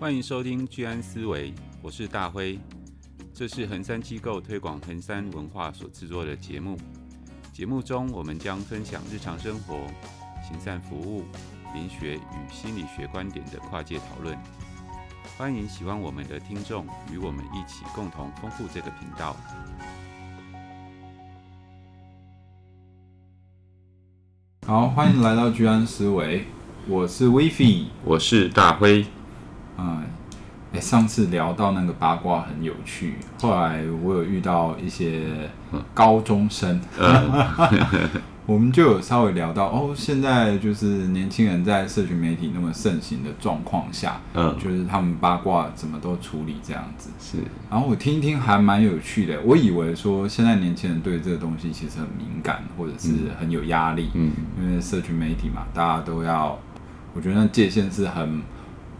欢迎收听居安思维，我是大辉。这是恒山机构推广恒山文化所制作的节目。节目中，我们将分享日常生活、行善服务、灵学与心理学观点的跨界讨论。欢迎喜欢我们的听众与我们一起共同丰富这个频道。好，欢迎来到居安思维，我是 WiFi，我是大辉。上次聊到那个八卦很有趣，后来我有遇到一些高中生，嗯、我们就有稍微聊到哦，现在就是年轻人在社群媒体那么盛行的状况下，嗯，就是他们八卦怎么都处理这样子，是。然后我听一听还蛮有趣的，我以为说现在年轻人对这个东西其实很敏感，或者是很有压力，嗯，因为社群媒体嘛，大家都要，我觉得那界限是很。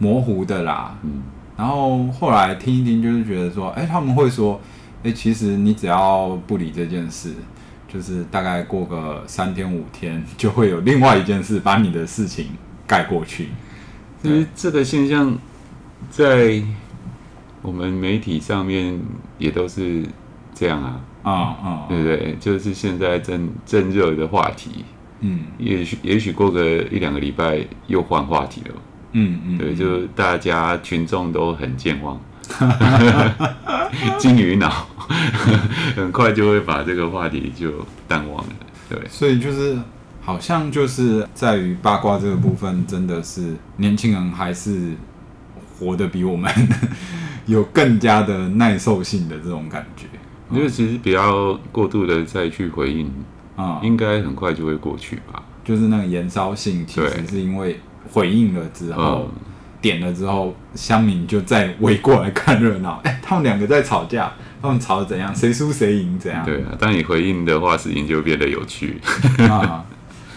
模糊的啦，嗯，然后后来听一听，就是觉得说，哎，他们会说，哎，其实你只要不理这件事，就是大概过个三天五天，就会有另外一件事把你的事情盖过去。其实这个现象在我们媒体上面也都是这样啊，啊啊，对不对？就是现在正正热的话题，嗯，也许也许过个一两个礼拜又换话题了。嗯嗯，对，就大家群众都很健忘，金鱼脑，很快就会把这个话题就淡忘了。对，所以就是好像就是在于八卦这个部分，真的是年轻人还是活得比我们 有更加的耐受性的这种感觉。我觉得其实不要过度的再去回应啊，应该很快就会过去吧。就是那个延烧性，其实是因为。回应了之后，嗯、点了之后，乡民就再围过来看热闹。哎、欸，他们两个在吵架，他们吵得怎样？谁输谁赢？怎样？对啊，当你回应的话，事情就变得有趣。啊，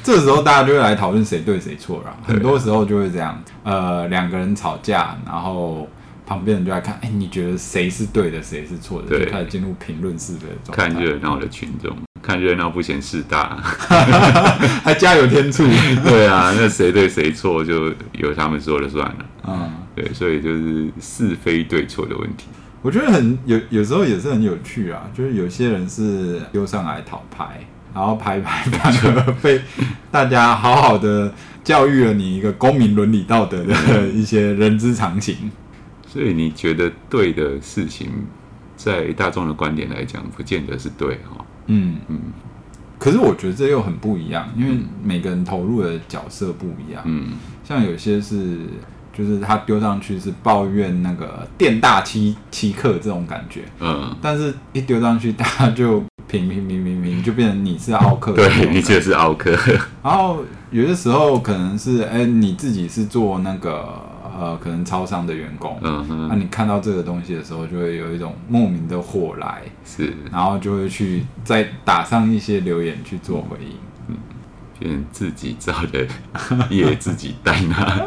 这时候大家就会来讨论谁对谁错了。很多时候就会这样，呃，两个人吵架，然后旁边人就来看，哎、欸，你觉得谁是对的，谁是错的？对，就开始进入评论式的状态。看热闹的群众。看热闹不嫌事大，还加油添醋。对啊，那谁对谁错就由他们说了算了。嗯，对，所以就是是非对错的问题。我觉得很有，有时候也是很有趣啊。就是有些人是丢上来讨牌，然后拍拍反而被大家好好的教育了你一个公民伦理道德的一些人之常情。所以你觉得对的事情，在大众的观点来讲，不见得是对哈。嗯嗯，可是我觉得这又很不一样，因为每个人投入的角色不一样。嗯，像有些是，就是他丢上去是抱怨那个店大欺欺客这种感觉。嗯，但是一丢上去，大家就平平平平平，就变成你是奥克。对，你就是奥克。然后有的时候可能是，哎，你自己是做那个。呃，可能超商的员工，嗯哼，那、啊、你看到这个东西的时候，就会有一种莫名的火来，是，然后就会去再打上一些留言去做回应，嗯，变自己造的业 自己担啊，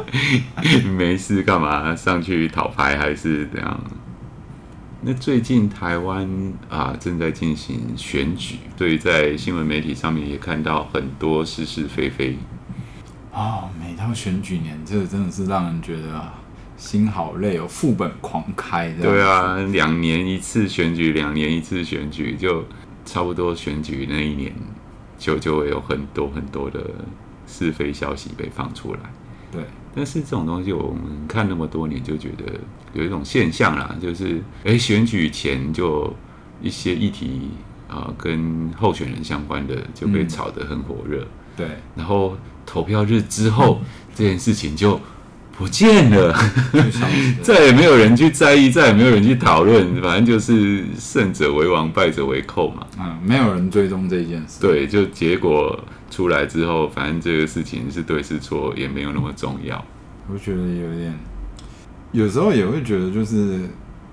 没事干嘛上去讨牌还是怎样？那最近台湾啊正在进行选举，所以在新闻媒体上面也看到很多是是非非。哦，每到选举年，这个真的是让人觉得心好累哦，副本狂开。对啊，两年一次选举，两年一次选举，就差不多选举那一年，就就会有很多很多的是非消息被放出来。对，但是这种东西我们看那么多年，就觉得有一种现象啦，就是哎，选举前就一些议题啊，跟候选人相关的就被炒得很火热。嗯对，然后投票日之后，嗯、这件事情就不见了，再也没有人去在意，再也没有人去讨论，反正就是胜者为王，败者为寇嘛。嗯，没有人追踪这件事。对，就结果出来之后，反正这个事情是对是错，也没有那么重要。我觉得有点，有时候也会觉得，就是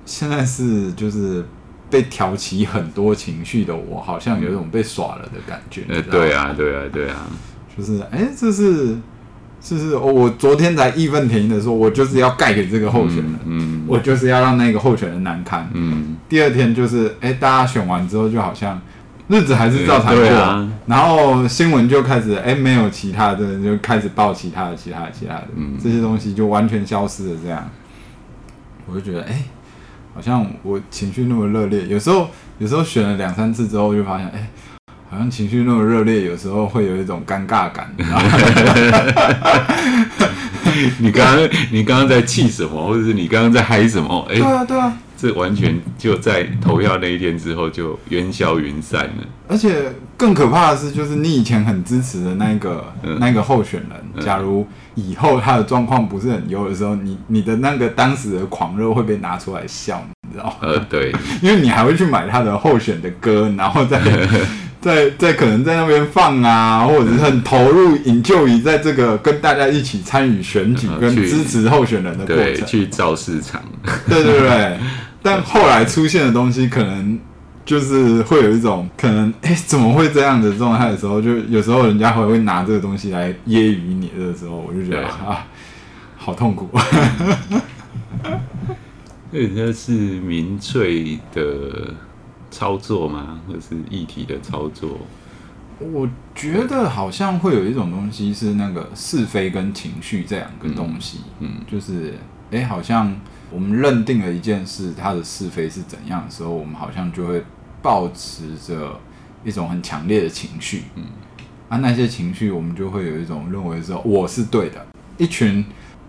现在是就是。被挑起很多情绪的我，好像有一种被耍了的感觉。呃，对啊，对啊，对啊，就是，哎、欸，这是，这是，我昨天才义愤填膺的说，我就是要盖给这个候选人，嗯，嗯，我就是要让那个候选人难堪，嗯。第二天就是，哎、欸，大家选完之后，就好像日子还是照常过，啊、然后新闻就开始，哎、欸，没有其他的，就开始报其他的、其他的、其他的，嗯，这些东西就完全消失了，这样。我就觉得，哎、欸，好像我情绪那么热烈，有时候有时候选了两三次之后，就发现，哎、欸，好像情绪那么热烈，有时候会有一种尴尬感。你 刚刚你刚刚在气什么，或者是你刚刚在嗨什么？哎、欸，对啊，对啊。这完全就在投票那一天之后就烟消云散了。而且更可怕的是，就是你以前很支持的那个、嗯、那个候选人，假如以后他的状况不是很优的时候，你你的那个当时的狂热会被拿出来笑，你知道吗？呃，对，因为你还会去买他的候选的歌，然后再再再可能在那边放啊，或者是很投入、引咎于在这个跟大家一起参与选举跟支持候选人的过程，对，去造市场，对对对。但后来出现的东西，可能就是会有一种可能，哎、欸，怎么会这样的状态的时候，就有时候人家会会拿这个东西来揶揄你的时候，我就觉得啊，好痛苦。人家是民粹的操作吗？或是议题的操作？我觉得好像会有一种东西是那个是非跟情绪这两个东西，嗯，嗯就是哎、欸，好像。我们认定了一件事，它的是非是怎样的时候，我们好像就会抱持着一种很强烈的情绪，嗯，啊，那些情绪，我们就会有一种认为说我是对的，一群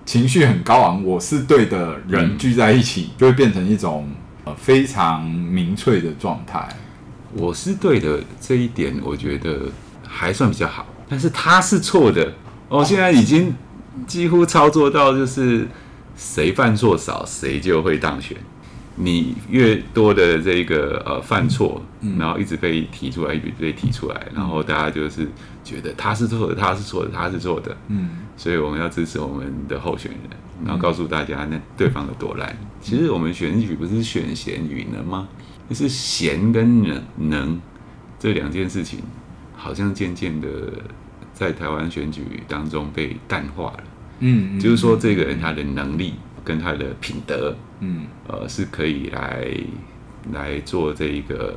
情绪很高昂，我是对的人聚在一起，就会变成一种呃非常民粹的状态。我是对的这一点，我觉得还算比较好，但是他是错的，哦，现在已经几乎操作到就是。谁犯错少，谁就会当选。你越多的这个呃犯错，然后一直被提出来，一直被提出来，然后大家就是觉得他是错的，他是错的，他是错的。嗯，所以我们要支持我们的候选人，然后告诉大家那对方的多烂。其实我们选举不是选贤与能吗？就是贤跟能能这两件事情，好像渐渐的在台湾选举当中被淡化了。嗯，就是说这个人他的能力跟他的品德，嗯，呃，是可以来来做这一个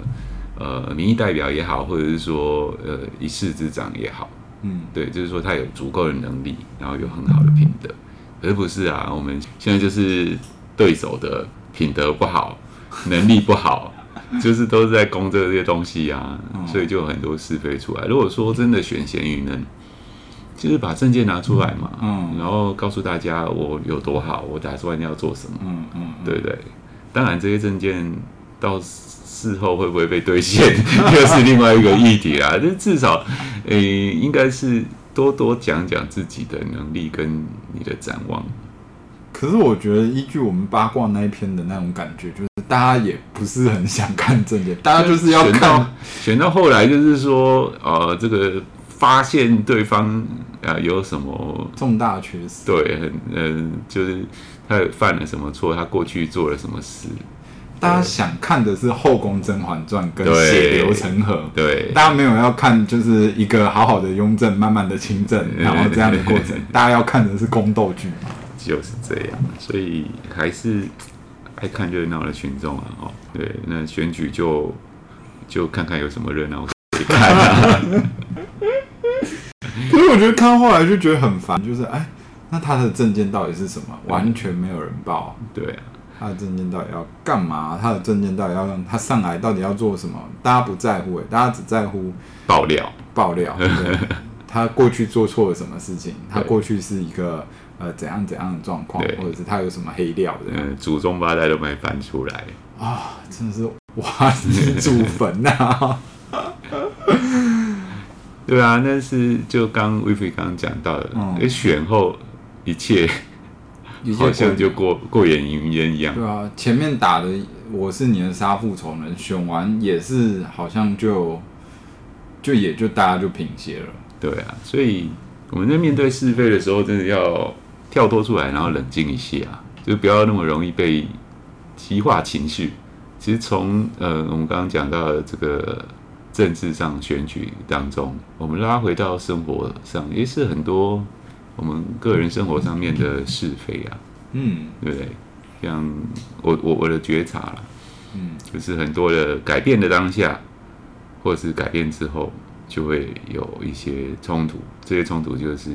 呃民意代表也好，或者是说呃一市之长也好，嗯，对，就是说他有足够的能力，然后有很好的品德，而不是啊，我们现在就是对手的品德不好，能力不好，就是都是在攻这些东西啊，所以就有很多是非出来。如果说真的选贤与能。就是把证件拿出来嘛，嗯，然后告诉大家我有多好，我打算要做什么，嗯嗯，对不对？当然这些证件到事后会不会被兑现，又是另外一个议题啦。就至少，诶，应该是多多讲讲自己的能力跟你的展望。可是我觉得，依据我们八卦那一篇的那种感觉，就是大家也不是很想看证件，大家就是要看。选到，选到后来就是说，呃，这个。发现对方啊有什么重大缺失，对，很嗯，就是他犯了什么错，他过去做了什么事。大家想看的是《后宫甄嬛传》跟血流成河，对，大家没有要看就是一个好好的雍正，慢慢的亲政，然后这样的过程。大家要看的是宫斗剧，就是这样。所以还是爱看热闹的群众啊，哦，对，那选举就就看看有什么热闹可以看啊。我觉得看到后来就觉得很烦，就是哎，那他的证件到底是什么？完全没有人报。对啊，他的证件到底要干嘛？他的证件到底要让他上来到底要做什么？大家不在乎哎，大家只在乎爆料，爆料。对，他过去做错了什么事情？他过去是一个呃怎样怎样的状况，或者是他有什么黑料的？嗯，祖宗八代都没翻出来啊！真的是哇，是祖坟呐！对啊，那是就刚威菲刚刚讲到的，哎、嗯，选后一切好像就过过眼云烟一样。对啊，前面打的我是你的杀父仇人，选完也是好像就就也就大家就平息了。对啊，所以我们在面对是非的时候，真的要跳脱出来，然后冷静一些啊，就不要那么容易被激化情绪。其实从呃，我们刚刚讲到的这个。政治上选举当中，我们拉回到生活上，也是很多我们个人生活上面的是非啊，嗯，对不对？像我我我的觉察了，嗯，就是很多的改变的当下，或者是改变之后，就会有一些冲突，这些冲突就是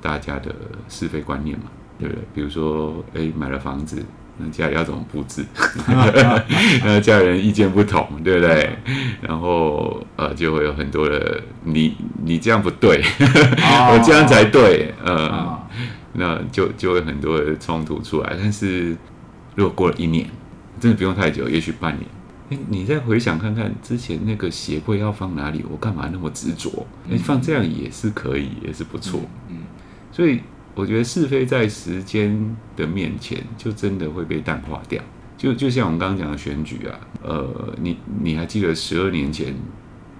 大家的是非观念嘛，对不对？比如说，哎，买了房子，那家里要怎么布置？那家人意见不同，对不对？然后呃，就会有很多的你你这样不对，我这样才对，呃，那就就会很多的冲突出来。但是如果过了一年，真的不用太久，也许半年。哎，你再回想看看之前那个鞋柜要放哪里，我干嘛那么执着？哎，放这样也是可以，也是不错。嗯，所以我觉得是非在时间的面前，就真的会被淡化掉。就就像我们刚刚讲的选举啊，呃，你你还记得十二年前、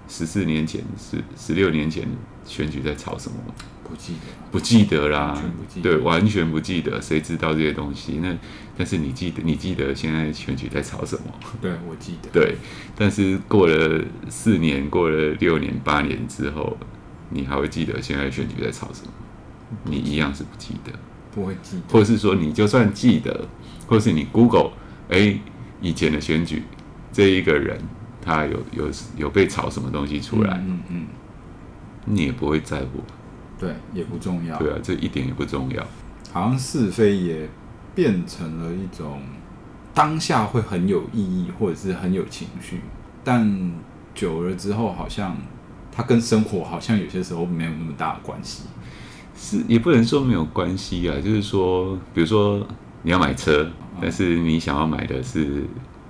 十四年前、十十六年前选举在吵什么吗？不记得，不记得啦，对，完全不记得，谁知道这些东西？那但是你记得，你记得现在选举在吵什么？对，我记得。对，但是过了四年，过了六年、八年之后，你还会记得现在选举在吵什么？你一样是不记得，不会记得，或是说你就算记得，或是你 Google，哎，以前的选举这一个人他有有有被炒什么东西出来？嗯嗯，你也不会在乎。对，也不重要。对啊，这一点也不重要。好像是非也变成了一种当下会很有意义，或者是很有情绪，但久了之后，好像它跟生活好像有些时候没有那么大的关系。是，也不能说没有关系啊。就是说，比如说你要买车，但是你想要买的是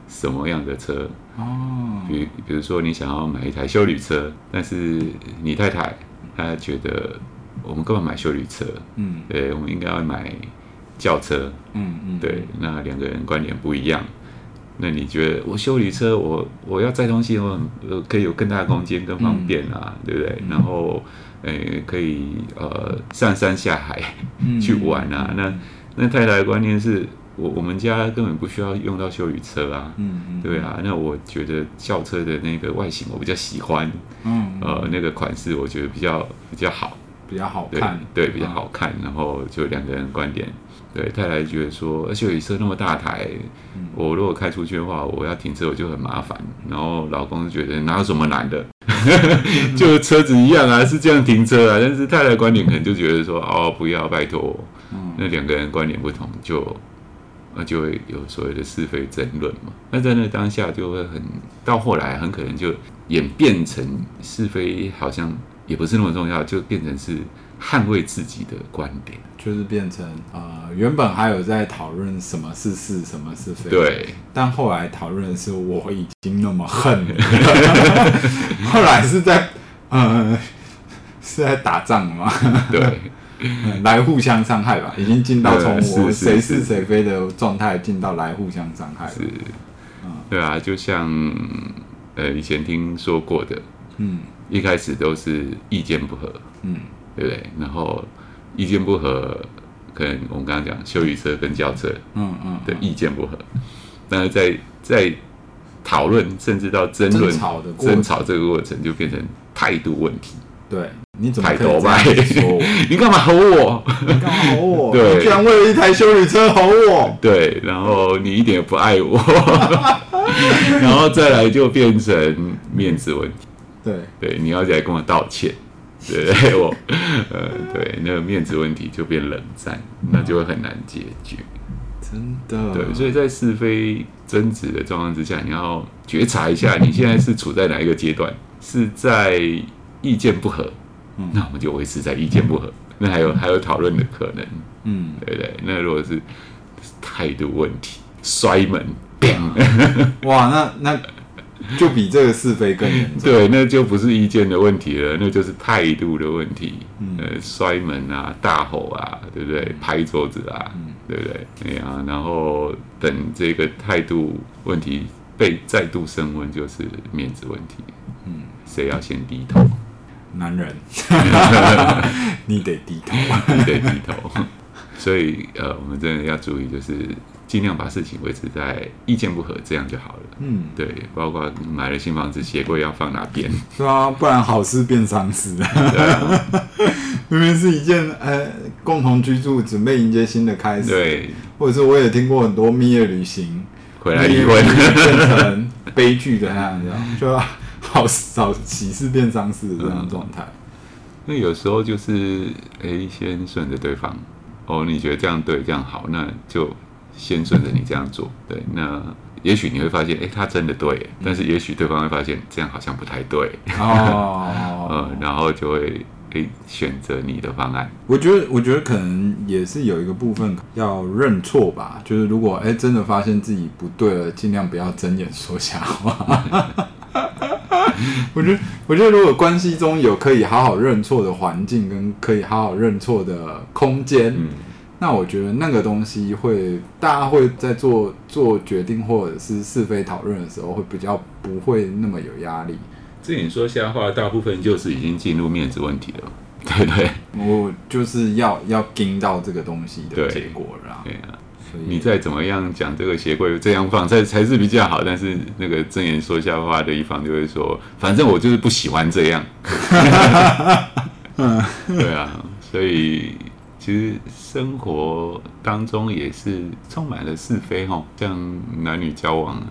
什么样的车？哦，比比如说你想要买一台修旅车，但是你太太她觉得。我们干嘛买修旅车？嗯，对，我们应该要买轿车。嗯嗯，对，那两个人观点不一样。那你觉得我修旅车，我我要载东西，我很可以有更大的空间，更方便啊，嗯、对不对？然后，诶、欸，可以呃上山下海 去玩啊。嗯、那那太太的观念是我我们家根本不需要用到休旅车啊。嗯嗯，对啊。那我觉得轿车的那个外形我比较喜欢。嗯，呃，那个款式我觉得比较比较好。比较好看，对，对，比较好看。然后就两个人观点，对，太太觉得说，而且有车那么大台，嗯、我如果开出去的话，我要停车我就很麻烦。然后老公就觉得哪有什么难的，就车子一样啊，是这样停车啊。但是太太观点可能就觉得说，哦，不要，拜托。嗯、那两个人观点不同，就那就会有所谓的是非争论嘛。那在那当下就会很，到后来很可能就演变成是非，好像。也不是那么重要，就变成是捍卫自己的观点，就是变成呃，原本还有在讨论什么是是，什么是非，对，但后来讨论的是我已经那么恨，后来是在呃是在打仗吗？对、嗯，来互相伤害吧，已经进到从我谁是谁非的状态，进到来互相伤害，是，嗯，对啊，就像呃以前听说过的，嗯。一开始都是意见不合，嗯，对不对？然后意见不合，可能我们刚刚讲修理车跟轿车，嗯嗯，的意见不合，但是在在讨论甚至到争论、争吵这个过程，就变成态度问题。对，你怎么可以 说我？你干嘛吼我？你干嘛吼我？对，居然为了一台修理车吼我？对，然后你一点也不爱我，然后再来就变成面子问题。对对，你要来跟我道歉，对我，呃，对，那个面子问题就变冷战，那就会很难解决。真的，对，所以在是非争执的状况之下，你要觉察一下，你现在是处在哪一个阶段？是在意见不合，那我们就维持在意见不合，那还有还有讨论的可能，嗯，对对，那如果是态度问题，摔门，哇，那那。就比这个是非更严重。对，那就不是意见的问题了，那就是态度的问题。嗯，呃，摔门啊，大吼啊，对不对？拍桌子啊，嗯、对不对？哎呀，然后等这个态度问题被再度升温，就是面子问题。嗯，谁要先低头？男人，你得低头，你得低头。所以，呃，我们真的要注意，就是。尽量把事情维持在意见不合，这样就好了。嗯，对，包括买了新房子，鞋柜要放哪边？对啊，不然好事变丧事。对啊，明明是一件呃共同居住，准备迎接新的开始。对，或者是我也听过很多蜜月旅行回来离婚变成悲剧的那样子，就好好喜事变丧事的这样状态。那有时候就是哎，先顺着对方哦，你觉得这样对，这样好，那就。先顺着你这样做。对，那也许你会发现，哎，他真的对，但是也许对方会发现这样好像不太对。哦，嗯，然后就会诶选择你的方案。我觉得，我觉得可能也是有一个部分要认错吧。就是如果哎真的发现自己不对了，尽量不要睁眼说瞎话。我觉得，我觉得如果关系中有可以好好认错的环境，跟可以好好认错的空间，嗯，那我觉得那个东西会，大家会在做做决定或者是是非讨论的时候，会比较不会那么有压力。这你说瞎话，大部分就是已经进入面子问题了，对不对？我就是要要盯到这个东西的结果了，对啊。你再怎么样讲这个鞋柜这样放才才是比较好，但是那个睁眼说瞎话的一方就会说，反正我就是不喜欢这样。嗯，对啊，所以其实生活当中也是充满了是非哈，像男女交往，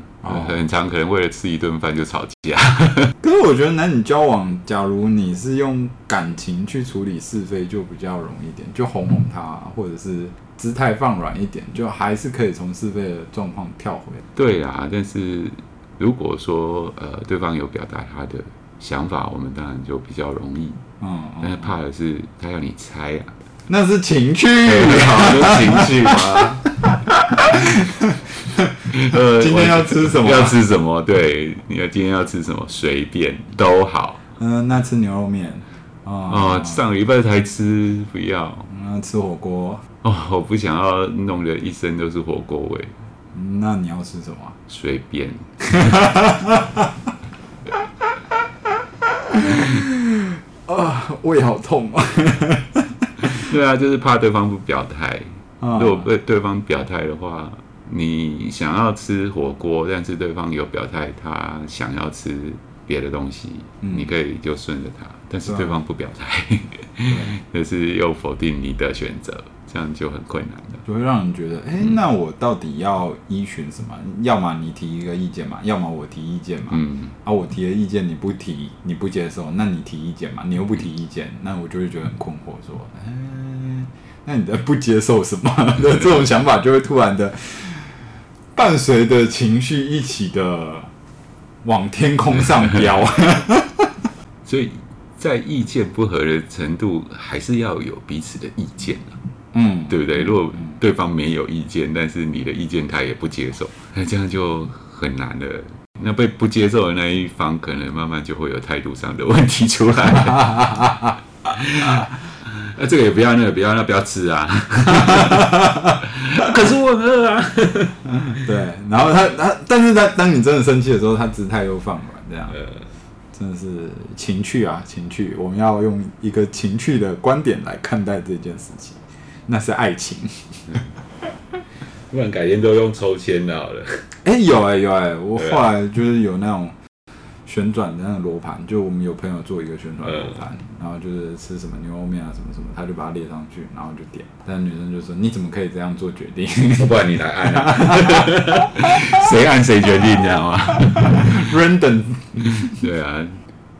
很常可能为了吃一顿饭就吵架。可是我觉得男女交往，假如你是用感情去处理是非，就比较容易一点，就哄哄他，或者是。姿态放软一点，就还是可以从是非的状况跳回来。对啊，但是如果说呃对方有表达他的想法，我们当然就比较容易。嗯，嗯，但是怕的是他要你猜啊，那是情趣，好的情趣吗？呃，今天要吃什么？要吃什么？对，你要今天要吃什么？随便都好。嗯，那吃牛肉面。哦，上个礼拜才吃，不要。那，吃火锅。哦，我不想要弄得一身都是火锅味。那你要吃什么？随便。啊，胃好痛啊！对啊，就是怕对方不表态。如果被对方表态的话，你想要吃火锅，但是对方有表态，他想要吃别的东西，你可以就顺着他。但是对方不表态，就是又否定你的选择。这样就很困难的，就会让人觉得，哎、欸，那我到底要依循什么？要么你提一个意见嘛，要么我提意见嘛。嗯，啊，我提的意见你不提，你不接受，那你提意见嘛，你又不提意见，那我就会觉得很困惑，说，哎、欸，那你的不接受什么？这种想法就会突然的伴随着情绪一起的往天空上飙。所以在意见不合的程度，还是要有彼此的意见。嗯，对不对？如果对方没有意见，但是你的意见他也不接受，那这样就很难了。那被不接受的那一方，可能慢慢就会有态度上的问题出来。那这个也不要，那个不要，那不要吃啊！可是我很饿啊。对，然后他他，但是他当你真的生气的时候，他姿态又放软，这样，真的是情趣啊，情趣。我们要用一个情趣的观点来看待这件事情。那是爱情，不然改天都用抽签的好了。哎、欸，有哎、欸、有哎、欸，我后来就是有那种旋转的那个罗盘，就我们有朋友做一个旋转罗盘，嗯、然后就是吃什么牛肉面啊什么什么，他就把它列上去，然后就点。但女生就说：“你怎么可以这样做决定？不然你来按啊，谁按谁决定，你知道吗？Random，对啊。”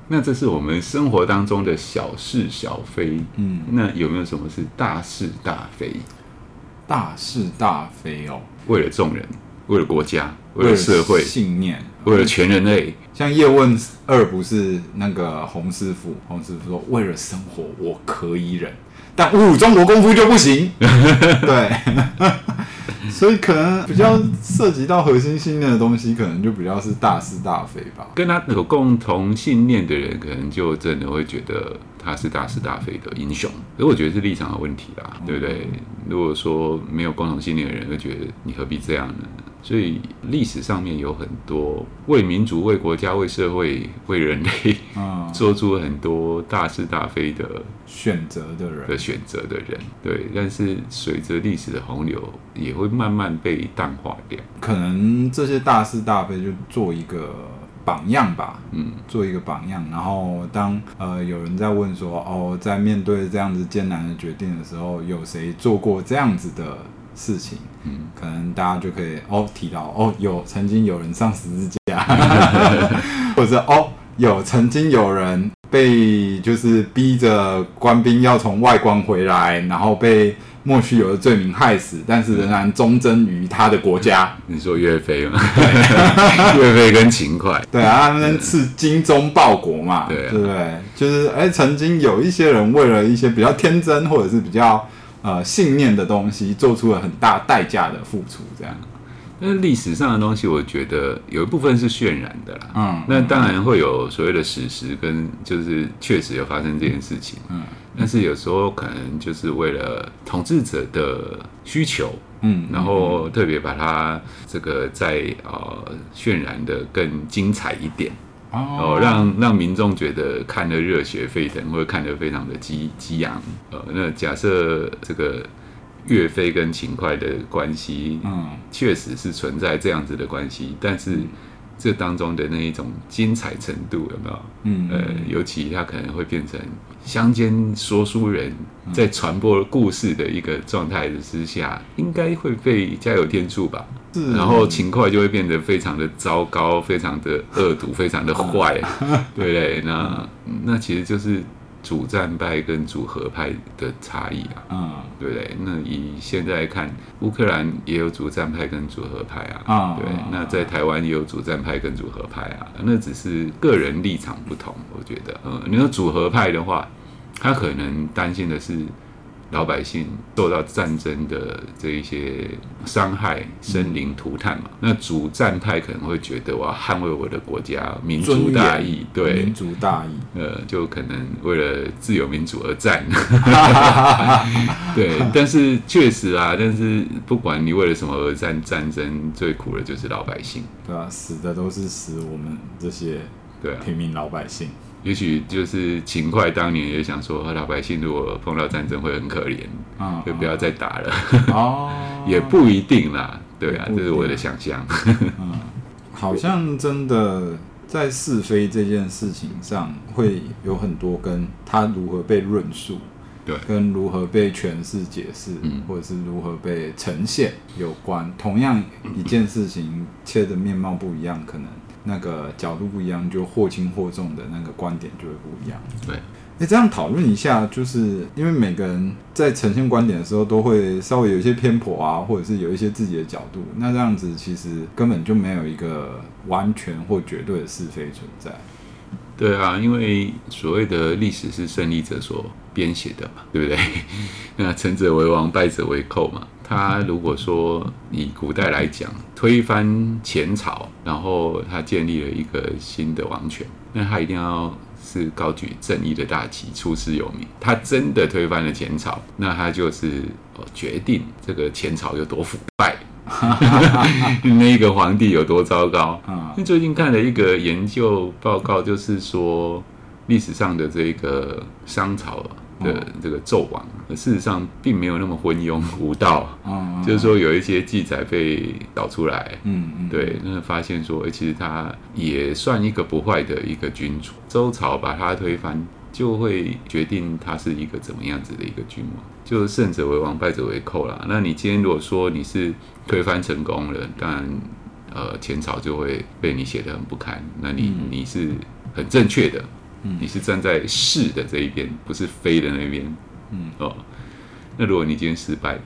那这是我们生活当中的小是小非，嗯，那有没有什么是大是大非？大是大非哦，为了众人，为了国家，为了社会。信念，为了全人类。像叶问二不是那个洪师傅，洪师傅说：“为了生活，我可以忍，但侮辱中国功夫就不行。”对。所以可能比较涉及到核心信念的东西，可能就比较是大是大非吧。跟他有共同信念的人，可能就真的会觉得他是大是大非的英雄。所以我觉得是立场的问题啦，对不对？如果说没有共同信念的人，会觉得你何必这样呢？所以历史上面有很多为民族、为国家、为社会、为人类，嗯，做出很多大是大非的选择的人的选择的人，对。但是随着历史的洪流，也会慢慢被淡化掉。可能这些大是大非就做一个榜样吧，嗯，做一个榜样。然后当呃有人在问说，哦，在面对这样子艰难的决定的时候，有谁做过这样子的事情？嗯，可能大家就可以哦提到哦，有曾经有人上十字架，或者哦有曾经有人被就是逼着官兵要从外关回来，然后被莫须有的罪名害死，但是仍然忠贞于他的国家。你说岳飞吗？岳飞跟秦桧，对啊，他们是精忠报国嘛，对，对不对？就是哎，曾经有一些人为了一些比较天真或者是比较呃信念的东西，做出了很大代价的付出，这样。那历史上的东西，我觉得有一部分是渲染的啦。嗯，那当然会有所谓的史实，跟就是确实有发生这件事情。嗯，但是有时候可能就是为了统治者的需求，嗯，然后特别把它这个再呃渲染的更精彩一点，哦，让让民众觉得看得热血沸腾，或者看得非常的激激昂。呃，那假设这个。岳飞跟秦桧的关系，嗯，确实是存在这样子的关系，但是这当中的那一种精彩程度有没有？嗯，呃，尤其他可能会变成乡间说书人在传播故事的一个状态之下，应该会被加油添醋吧？是，然后勤快就会变得非常的糟糕，非常的恶毒，非常的坏，对不对？那那其实就是。主战派跟主和派的差异啊，嗯，对不对？那以现在看，乌克兰也有主战派跟主和派啊，嗯、对。那在台湾也有主战派跟主和派啊，那只是个人立场不同，我觉得，嗯，你说主和派的话，他可能担心的是。老百姓受到战争的这一些伤害、生灵涂炭嘛，嗯、那主战派可能会觉得我要捍卫我的国家、民族大义，对，民族大义，呃，就可能为了自由民主而战，对。但是确实啊，但是不管你为了什么而战，战争最苦的就是老百姓，对啊，死的都是死我们这些对平民老百姓。也许就是秦桧当年也想说，老百姓如果碰到战争会很可怜，嗯、就不要再打了。哦，也不一定啦，对啊，这是我的想象。嗯，好像真的在是非这件事情上，会有很多跟他如何被论述，对，跟如何被诠释、解释，嗯、或者是如何被呈现有关。同样一件事情，切的面貌不一样，可能。那个角度不一样，就或轻或重的那个观点就会不一样。对，哎，这样讨论一下，就是因为每个人在呈现观点的时候，都会稍微有一些偏颇啊，或者是有一些自己的角度。那这样子其实根本就没有一个完全或绝对的是非存在。对啊，因为所谓的历史是胜利者所编写的嘛，对不对？那成者为王，败者为寇嘛。他如果说以古代来讲，推翻前朝，然后他建立了一个新的王权，那他一定要是高举正义的大旗，出师有名。他真的推翻了前朝，那他就是决定这个前朝有多腐败，那个皇帝有多糟糕。最近看了一个研究报告，就是说历史上的这个商朝。的这个纣王，事实上并没有那么昏庸无道，嗯、就是说有一些记载被导出来，嗯嗯，对，那发现说，其实他也算一个不坏的一个君主。周朝把他推翻，就会决定他是一个怎么样子的一个君王，就是胜者为王，败者为寇啦。那你今天如果说你是推翻成功了，当然，呃，前朝就会被你写的很不堪，那你你是很正确的。你是站在是的这一边，不是非的那边。嗯。哦，那如果你今天失败了，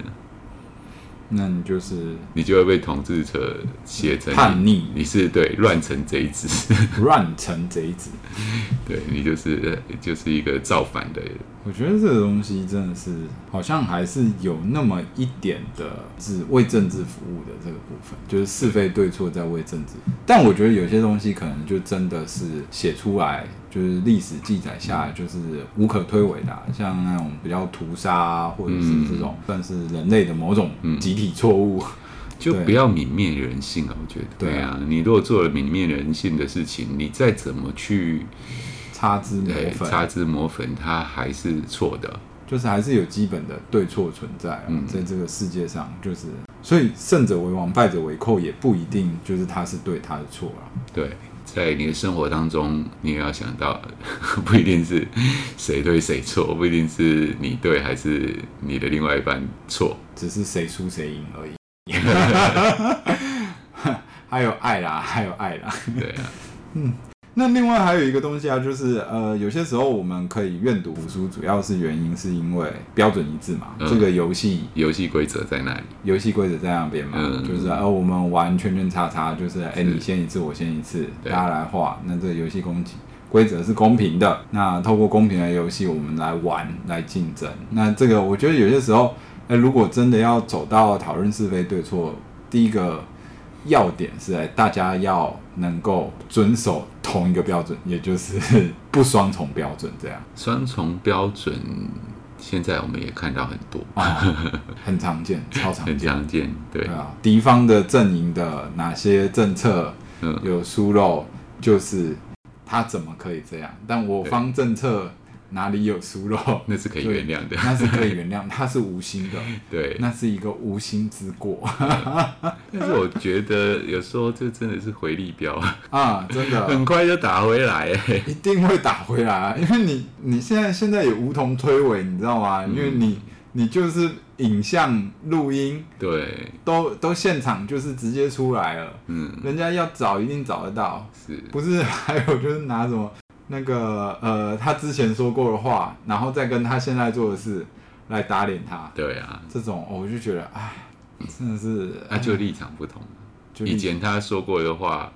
那你就是你就会被统治者写成叛逆，你是对乱臣贼子，乱臣贼子，对你就是就是一个造反的人。我觉得这个东西真的是好像还是有那么一点的是为政治服务的这个部分，就是是非对错在为政治。但我觉得有些东西可能就真的是写出来。就是历史记载下来，就是无可推诿的，像那种比较屠杀，或者是这种算是人类的某种集体错误，就不要泯灭人性啊！我觉得，对啊，你如果做了泯灭人性的事情，你再怎么去擦脂抹粉，擦脂抹粉，它还是错的，就是还是有基本的对错存在。嗯，在这个世界上，就是所以胜者为王，败者为寇，也不一定就是他是对，他的错啊。对。在你的生活当中，你也要想到，不一定是谁对谁错，不一定是你对还是你的另外一半错，只是谁输谁赢而已。还有爱啦，还有爱啦。对啊，嗯。那另外还有一个东西啊，就是呃，有些时候我们可以愿赌服输，主要是原因是因为标准一致嘛。嗯、这个游戏游戏规则在那里，游戏规则在那边嘛，嗯、就是呃，我们玩圈圈叉叉，就是哎，你先一次，我先一次，大家来画。那这个游戏公规则是公平的。那透过公平的游戏，我们来玩来竞争。那这个我觉得有些时候，哎，如果真的要走到讨论是非对错，第一个。要点是在大家要能够遵守同一个标准，也就是 不双重标准。这样双重标准，现在我们也看到很多，哦、很常见，超常见，很常见。对，对啊，敌方的阵营的哪些政策有疏漏，就是他怎么可以这样？但我方政策。哪里有疏漏，那是可以原谅的。那是可以原谅，他是无心的。对，那是一个无心之过。但是我觉得有时候这真的是回力镖啊，真的很快就打回来，一定会打回来啊！因为你你现在现在也无从推诿，你知道吗？因为你你就是影像录音，对，都都现场就是直接出来了。嗯，人家要找一定找得到，是不是？还有就是拿什么？那个呃，他之前说过的话，然后再跟他现在做的事来打脸他。对啊，这种我就觉得，哎，真的是，那、啊、就立场不同。就以前他说过的话，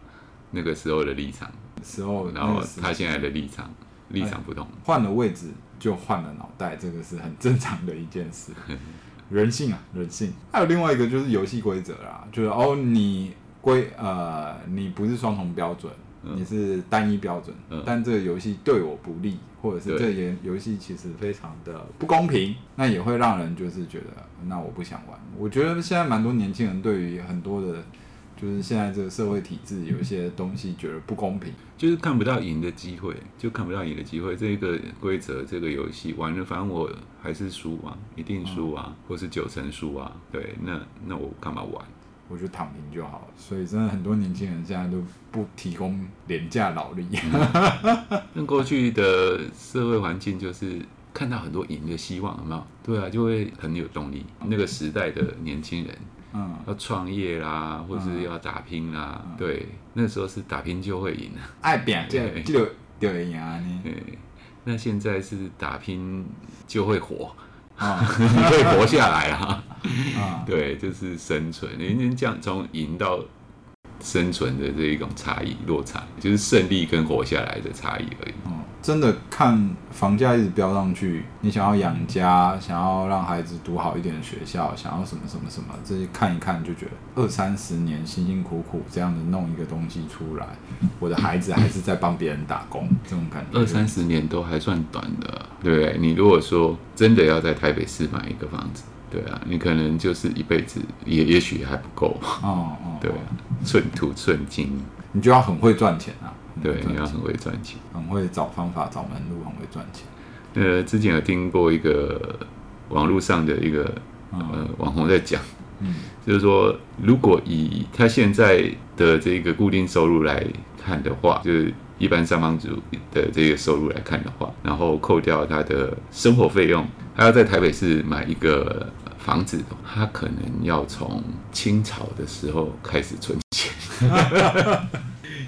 那个时候的立场，时候，然后他现在的立场，立场不同，换了位置就换了脑袋，这个是很正常的一件事。人性啊，人性。还有另外一个就是游戏规则啦，就是哦，你规呃，你不是双重标准。你是单一标准，嗯、但这个游戏对我不利，或者是这个游戏其实非常的不公平，那也会让人就是觉得，那我不想玩。我觉得现在蛮多年轻人对于很多的，就是现在这个社会体制有一些东西觉得不公平，就是看不到赢的机会，就看不到赢的机会。这个规则，这个游戏玩了，反正我还是输啊，一定输啊，嗯、或是九成输啊，对，那那我干嘛玩？我就躺平就好了，所以真的很多年轻人现在都不提供廉价劳力。那、嗯、过去的社会环境就是看到很多赢的希望，有没有？对啊，就会很有动力。那个时代的年轻人，嗯，要创业啦，或是要打拼啦，嗯、对，那时候是打拼就会赢啊，爱拼就就就会赢啊。对，那现在是打拼就会活。啊，你可以活下来啊！啊，对，就是生存。人家这样从赢到生存的这一种差异落差，就是胜利跟活下来的差异而已。嗯，真的看房价一直飙上去，你想要养家，想要让孩子读好一点的学校，想要什么什么什么，这些看一看就觉得二三十年辛辛苦苦这样子弄一个东西出来，我的孩子还是在帮别人打工，这种感觉。二三十年都还算短的，对不对？你如果说真的要在台北市买一个房子，对啊，你可能就是一辈子也也许还不够。哦哦，对啊，寸土寸金，你就要很会赚钱啊。对，你要很会赚钱，很会找方法、找门路，很会赚钱。呃，之前有听过一个网络上的一个、嗯、呃网红在讲，嗯，就是说，如果以他现在的这个固定收入来看的话，就是一般上班族的这个收入来看的话，然后扣掉他的生活费用，他要在台北市买一个房子，他可能要从清朝的时候开始存钱。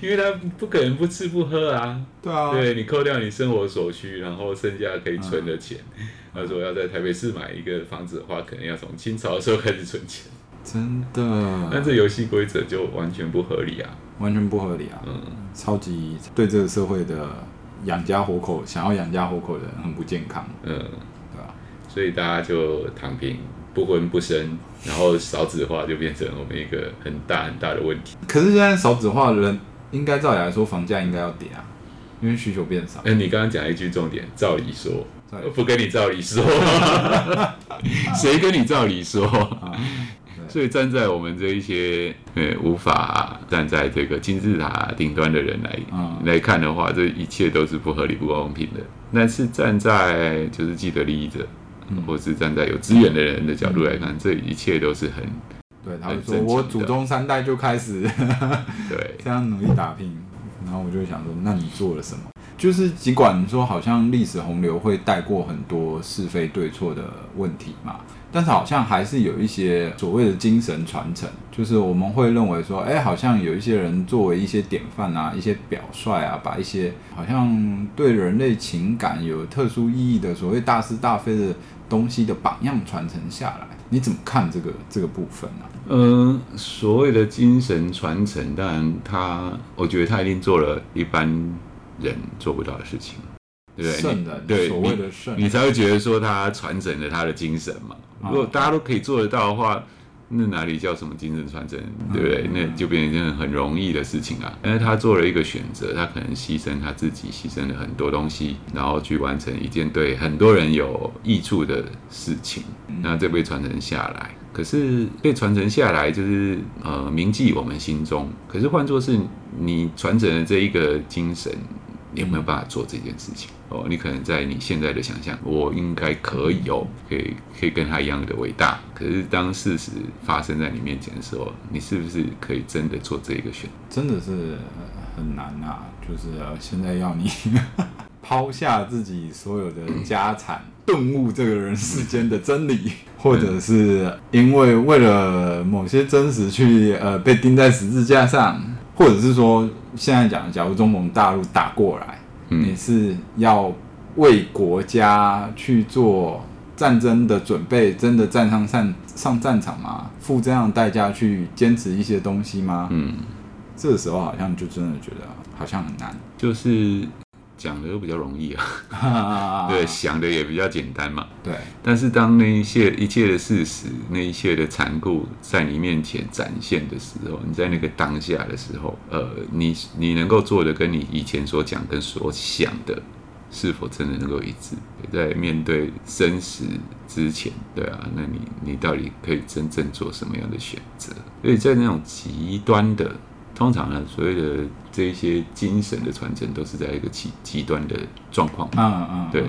因为他不可能不吃不喝啊，对啊，对，你扣掉你生活所需，然后剩下可以存的钱。他说要在台北市买一个房子的话，可能要从清朝的时候开始存钱。真的？但这游戏规则就完全不合理啊，完全不合理啊，嗯，超级对这个社会的养家活口，想要养家活口的人很不健康，嗯，对吧？所以大家就躺平，不婚不生，然后少子化就变成我们一个很大很大的问题。可是现在少子化的人。应该照理来说，房价应该要跌啊，因为需求变少。哎、欸，你刚刚讲一句重点，照理说，理不跟你照理说，谁跟你照理说？啊、所以站在我们这一些呃无法站在这个金字塔顶端的人来、嗯、来看的话，这一切都是不合理、不公平的。但是站在就是既得利益者，嗯、或是站在有资源的人的角度来看，嗯、这一切都是很。对，他会说我祖宗三代就开始对 这样努力打拼，然后我就想说，那你做了什么？就是尽管你说好像历史洪流会带过很多是非对错的问题嘛，但是好像还是有一些所谓的精神传承，就是我们会认为说，哎，好像有一些人作为一些典范啊，一些表率啊，把一些好像对人类情感有特殊意义的所谓大是大非的东西的榜样传承下来。你怎么看这个这个部分呢、啊？嗯、呃，所谓的精神传承，当然他，我觉得他一定做了一般人做不到的事情，对不对？圣人，对，所谓的圣人，你才会觉得说他传承了他的精神嘛。如果大家都可以做得到的话。那哪里叫什么精神传承，对不对？那就变成很容易的事情啊。但是他做了一个选择，他可能牺牲他自己，牺牲了很多东西，然后去完成一件对很多人有益处的事情。那这被传承下来，可是被传承下来就是呃铭记我们心中。可是换作是你传承的这一个精神。你有没有办法做这件事情？哦，你可能在你现在的想象，我应该可以哦，可以可以跟他一样的伟大。可是当事实发生在你面前的时候，你是不是可以真的做这一个选？真的是很难啊！就是现在要你 抛下自己所有的家产，顿悟这个人世间的真理，或者是因为为了某些真实去呃被钉在十字架上，或者是说。现在讲，假如中国大陆打过来，嗯，你是要为国家去做战争的准备，真的站上战上战场吗？付这样的代价去坚持一些东西吗？嗯，这个时候好像就真的觉得好像很难，就是。讲的又比较容易啊，对，想的也比较简单嘛。对，但是当那一切一切的事实，那一切的残酷在你面前展现的时候，你在那个当下的时候，呃，你你能够做的跟你以前所讲跟所想的，是否真的能够一致？在面对生死之前，对啊，那你你到底可以真正做什么样的选择？所以在那种极端的。通常呢，所谓的这一些精神的传承，都是在一个极极端的状况，嗯嗯，对，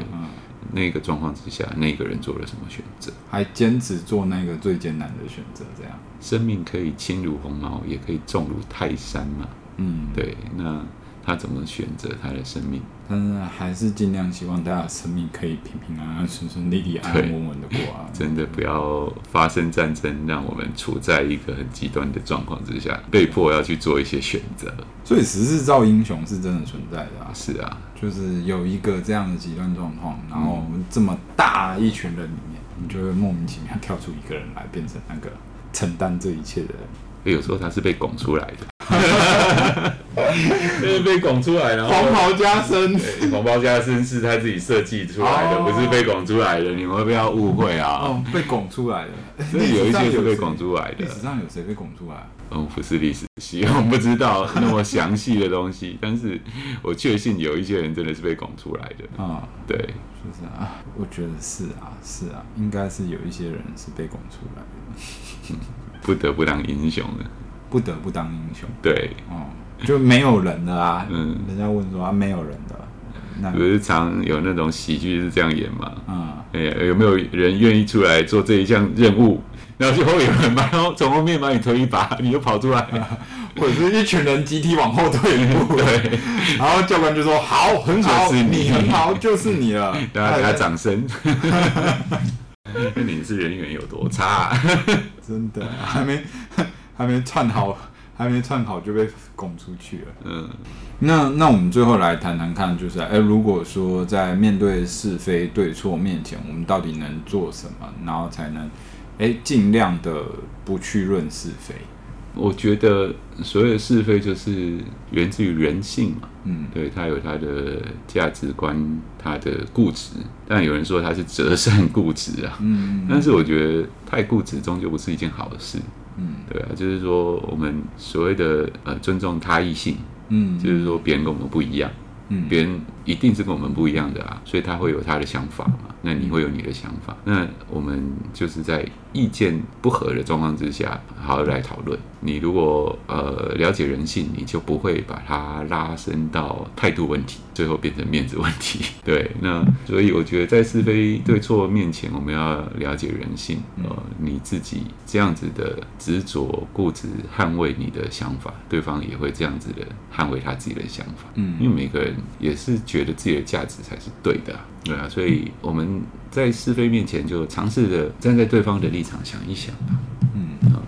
那个状况之下，那个人做了什么选择？还坚持做那个最艰难的选择，这样。生命可以轻如鸿毛，也可以重如泰山嘛，嗯，对，那。他怎么选择他的生命？但是还是尽量希望大家的生命可以平平安安、顺顺利利、安安稳稳的过啊！真的不要发生战争，让我们处在一个很极端的状况之下，被迫要去做一些选择。所以时势造英雄是真的存在的啊！是啊，就是有一个这样的极端状况，然后我们这么大一群人里面，你就会莫名其妙跳出一个人来，变成那个承担这一切的人。有时候他是被拱出来的，就是被拱出来，然后黄袍加身，黄袍加身是他自己设计出来的，不是被拱出来的，你们会不要误会啊？哦，被拱出来的，所以有一些是被拱出来的。历史上有谁被拱出来？嗯，不是历史系，我不知道那么详细的东西，但是我确信有一些人真的是被拱出来的。啊，对，是不是啊？我觉得是啊，是啊，应该是有一些人是被拱出来的。不得不当英雄的，不得不当英雄。对，哦，就没有人了啊。嗯，人家问说啊，没有人的，那不是常有那种喜剧是这样演吗？嗯，哎，有没有人愿意出来做这一项任务？然后就会有人把，然后从后面把你推一把，你就跑出来，或者是一群人集体往后退一步。对，然后教官就说：“好，很好，你，你很好，就是你了。”大家给他掌声。那你是人缘有多差啊？真的还没还没串好，还没串好就被拱出去了。嗯，那那我们最后来谈谈看，就是哎、欸，如果说在面对是非对错面前，我们到底能做什么，然后才能哎尽量的不去论是非？我觉得所谓的是非就是源自于人性嘛。嗯，对，他有他的价值观，他的固执，但有人说他是折善固执啊。嗯，但是我觉得太固执终究不是一件好的事。嗯，对啊，就是说我们所谓的呃尊重他异性，嗯，就是说别人跟我们不一样，嗯，别人一定是跟我们不一样的啊，所以他会有他的想法嘛。那你会有你的想法，那我们就是在意见不合的状况之下，好好来讨论。你如果呃了解人性，你就不会把它拉伸到态度问题，最后变成面子问题。对，那所以我觉得在是非对错面前，我们要了解人性。呃，你自己这样子的执着固执捍卫你的想法，对方也会这样子的捍卫他自己的想法。嗯，因为每个人也是觉觉得自己的价值才是对的，对啊，所以我们在是非面前就尝试着站在对方的立场想一想吧，嗯啊，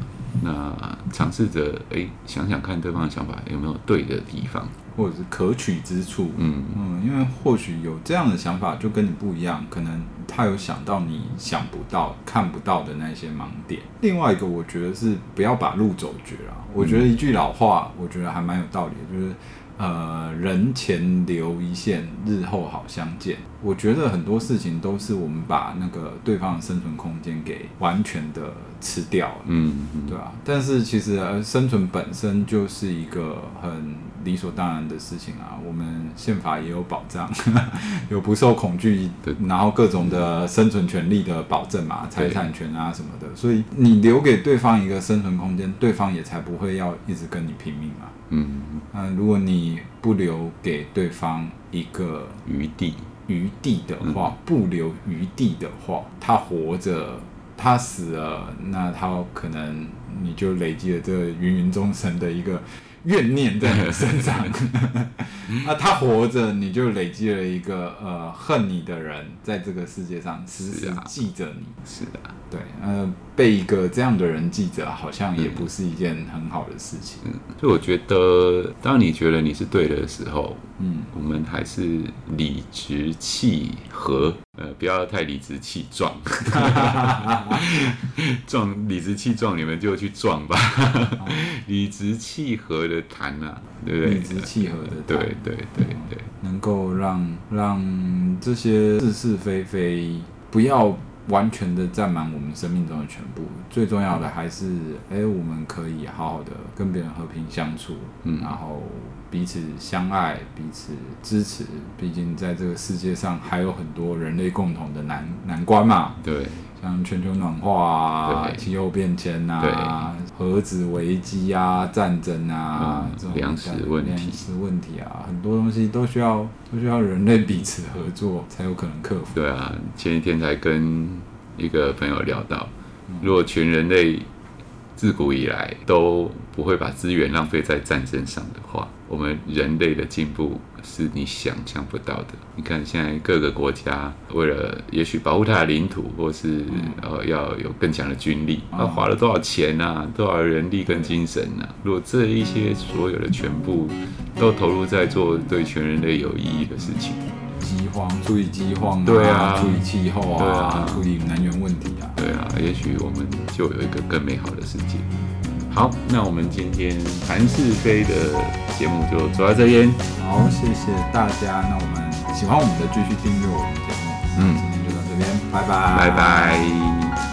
那尝试着哎想想看对方的想法有没有对的地方。或者是可取之处，嗯嗯，因为或许有这样的想法就跟你不一样，可能他有想到你想不到、看不到的那些盲点。另外一个，我觉得是不要把路走绝啊。我觉得一句老话，我觉得还蛮有道理的，就是。呃，人前留一线，日后好相见。我觉得很多事情都是我们把那个对方的生存空间给完全的吃掉了，嗯，嗯对啊。但是其实呃，生存本身就是一个很理所当然的事情啊。我们宪法也有保障，有不受恐惧，然后各种的生存权利的保证嘛，财产权啊什么的。所以你留给对方一个生存空间，对方也才不会要一直跟你拼命嘛。嗯，嗯，如果你不留给对方一个余地，余地的话，嗯、不留余地的话，他活着，他死了，那他可能你就累积了这芸芸众生的一个。怨念在你身上，那 他活着，你就累积了一个呃恨你的人，在这个世界上时时记着你。是的，对，呃，被一个这样的人记着，好像也不是一件很好的事情。嗯，所以我觉得，当你觉得你是对的时候，嗯，我们还是理直气和。呃，不要太理直气壮，壮理直气壮，你们就去壮吧，理直气和的谈啊，对不对？理直气和的谈，对对对对，能够让让这些是是非非不要完全的占满我们生命中的全部，最重要的还是，哎、欸，我们可以好好的跟别人和平相处，嗯，然后彼此相爱，彼此支持。毕竟在这个世界上还有很多人类共同的难难关嘛，对，像全球暖化啊、气候变迁啊、核子危机啊、战争啊、嗯、这种粮食问题、粮食问题啊，很多东西都需要都需要人类彼此合作才有可能克服。对啊，前几天才跟一个朋友聊到，如果全人类自古以来都不会把资源浪费在战争上的话，我们人类的进步是你想象不到的。你看现在各个国家为了也许保护它的领土，或是呃要有更强的军力，那花了多少钱啊？多少人力跟精神啊？如果这一些所有的全部都投入在做对全人类有意义的事情。饥荒，注意饥荒啊，对啊，注意气候啊，对啊，处理能源问题啊，对啊，也许我们就有一个更美好的世界。好，那我们今天谈是非的节目就走到这边。好，谢谢大家。那我们喜欢我们的，继续订阅我们节目。嗯，今天就到这边，拜拜，拜拜。